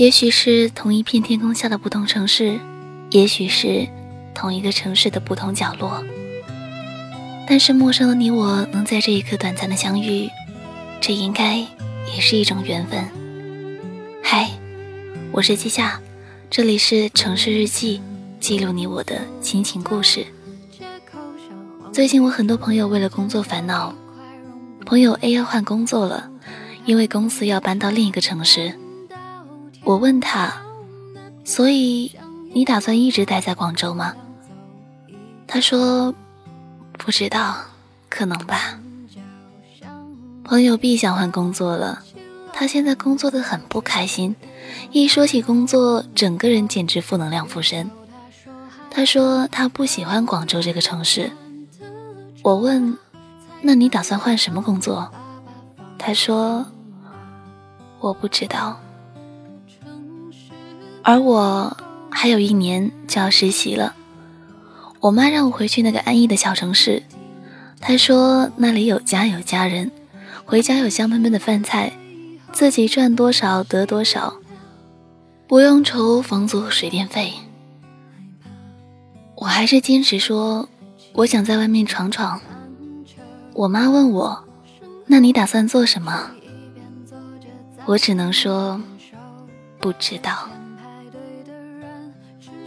也许是同一片天空下的不同城市，也许是同一个城市的不同角落。但是陌生的你我能在这一刻短暂的相遇，这应该也是一种缘分。嗨，我是季夏，这里是城市日记，记录你我的心情故事。最近我很多朋友为了工作烦恼，朋友 A 要换工作了，因为公司要搬到另一个城市。我问他，所以你打算一直待在广州吗？他说。不知道，可能吧。朋友 B 想换工作了，他现在工作的很不开心，一说起工作，整个人简直负能量附身。他说他不喜欢广州这个城市。我问，那你打算换什么工作？他说我不知道。而我还有一年就要实习了。我妈让我回去那个安逸的小城市，她说那里有家有家人，回家有香喷喷的饭菜，自己赚多少得多少，不用愁房租和水电费。我还是坚持说我想在外面闯闯。我妈问我，那你打算做什么？我只能说不知道。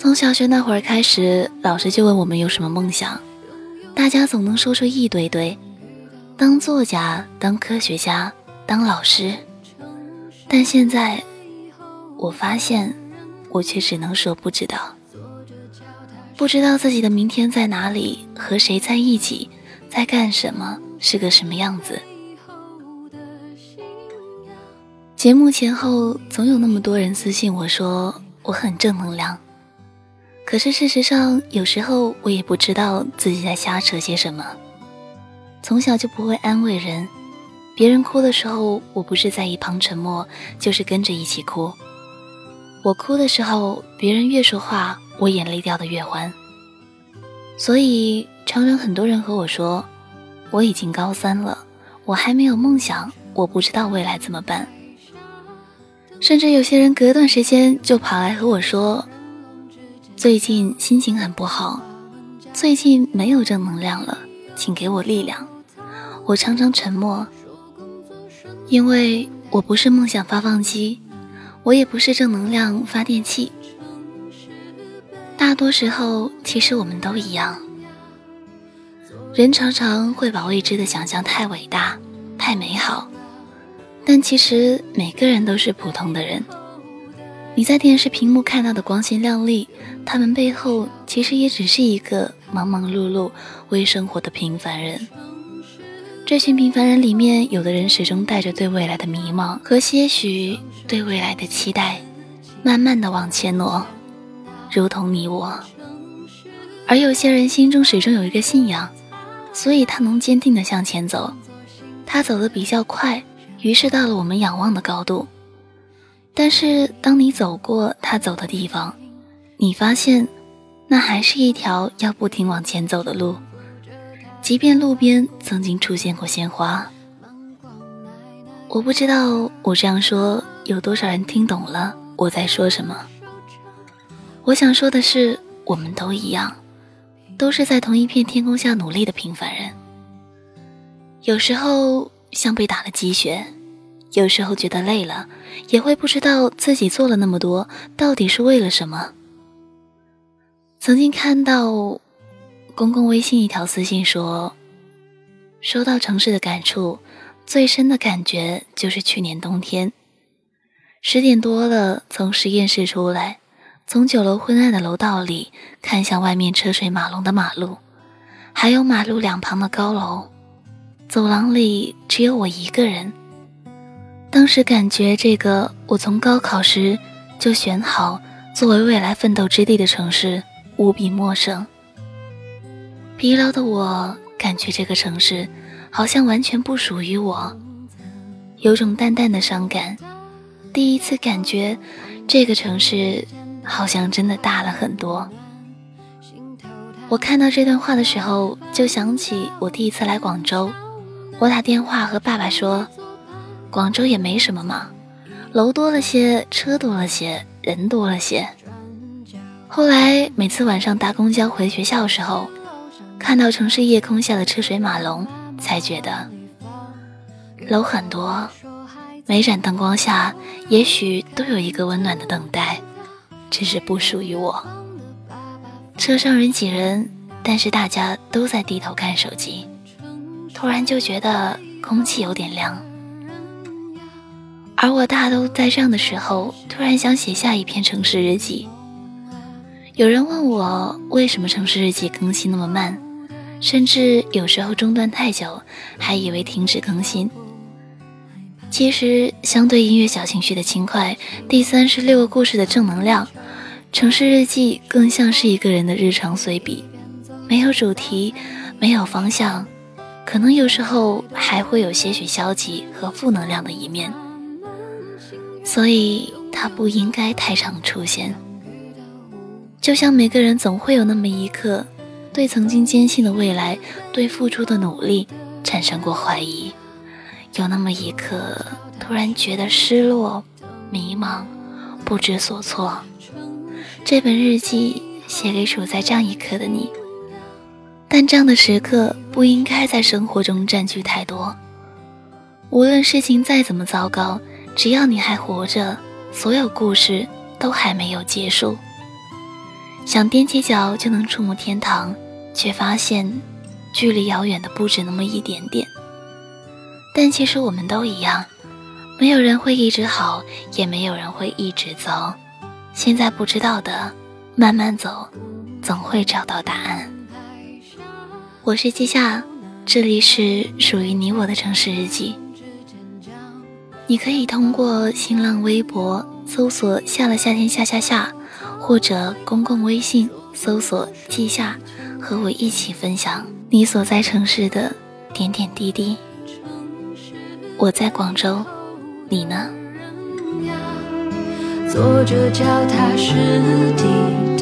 从小学那会儿开始，老师就问我们有什么梦想，大家总能说出一堆堆，当作家、当科学家、当老师。但现在，我发现，我却只能说不知道，不知道自己的明天在哪里，和谁在一起，在干什么，是个什么样子。节目前后，总有那么多人私信我说我很正能量。可是事实上，有时候我也不知道自己在瞎扯些什么。从小就不会安慰人，别人哭的时候，我不是在一旁沉默，就是跟着一起哭。我哭的时候，别人越说话，我眼泪掉的越欢。所以常常很多人和我说，我已经高三了，我还没有梦想，我不知道未来怎么办。甚至有些人隔段时间就跑来和我说。最近心情很不好，最近没有正能量了，请给我力量。我常常沉默，因为我不是梦想发放机，我也不是正能量发电器。大多时候，其实我们都一样。人常常会把未知的想象太伟大、太美好，但其实每个人都是普通的人。你在电视屏幕看到的光鲜亮丽，他们背后其实也只是一个忙忙碌碌为生活的平凡人。这群平凡人里面，有的人始终带着对未来的迷茫和些许对未来的期待，慢慢的往前挪，如同你我。而有些人心中始终有一个信仰，所以他能坚定的向前走。他走得比较快，于是到了我们仰望的高度。但是，当你走过他走的地方，你发现，那还是一条要不停往前走的路。即便路边曾经出现过鲜花，我不知道我这样说有多少人听懂了我在说什么。我想说的是，我们都一样，都是在同一片天空下努力的平凡人。有时候像被打了鸡血。有时候觉得累了，也会不知道自己做了那么多到底是为了什么。曾经看到公共微信一条私信说：“收到城市的感触，最深的感觉就是去年冬天，十点多了，从实验室出来，从九楼昏暗的楼道里看向外面车水马龙的马路，还有马路两旁的高楼，走廊里只有我一个人。”当时感觉这个我从高考时就选好作为未来奋斗之地的城市无比陌生。疲劳的我感觉这个城市好像完全不属于我，有种淡淡的伤感。第一次感觉这个城市好像真的大了很多。我看到这段话的时候，就想起我第一次来广州，我打电话和爸爸说。广州也没什么嘛，楼多了些，车多了些，人多了些。后来每次晚上搭公交回学校时候，看到城市夜空下的车水马龙，才觉得楼很多，每盏灯光下也许都有一个温暖的等待，只是不属于我。车上人挤人，但是大家都在低头看手机，突然就觉得空气有点凉。而我大都在这样的时候，突然想写下一篇城市日记。有人问我为什么城市日记更新那么慢，甚至有时候中断太久，还以为停止更新。其实，相对音乐小情绪的轻快，第三十六个故事的正能量，城市日记更像是一个人的日常随笔，没有主题，没有方向，可能有时候还会有些许消极和负能量的一面。所以，它不应该太常出现。就像每个人总会有那么一刻，对曾经坚信的未来，对付出的努力产生过怀疑；有那么一刻，突然觉得失落、迷茫、不知所措。这本日记写给处在这样一刻的你。但这样的时刻不应该在生活中占据太多。无论事情再怎么糟糕。只要你还活着，所有故事都还没有结束。想踮起脚就能触摸天堂，却发现距离遥远的不止那么一点点。但其实我们都一样，没有人会一直好，也没有人会一直糟。现在不知道的，慢慢走，总会找到答案。我是季夏，这里是属于你我的城市日记。你可以通过新浪微博搜索“下了夏天下下下”，或者公共微信搜索“季夏”，和我一起分享你所在城市的点点滴滴。我在广州，你呢？坐着脚踏实地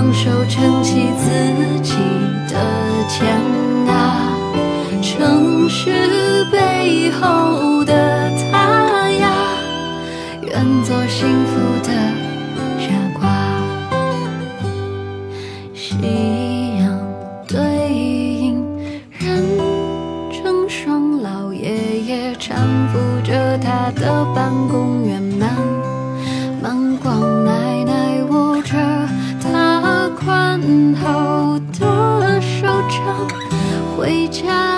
双手撑起自己的天啊，城市背后的他呀，愿做幸福的傻瓜。夕阳对影，人成双，老爷爷搀扶着他的办公。家。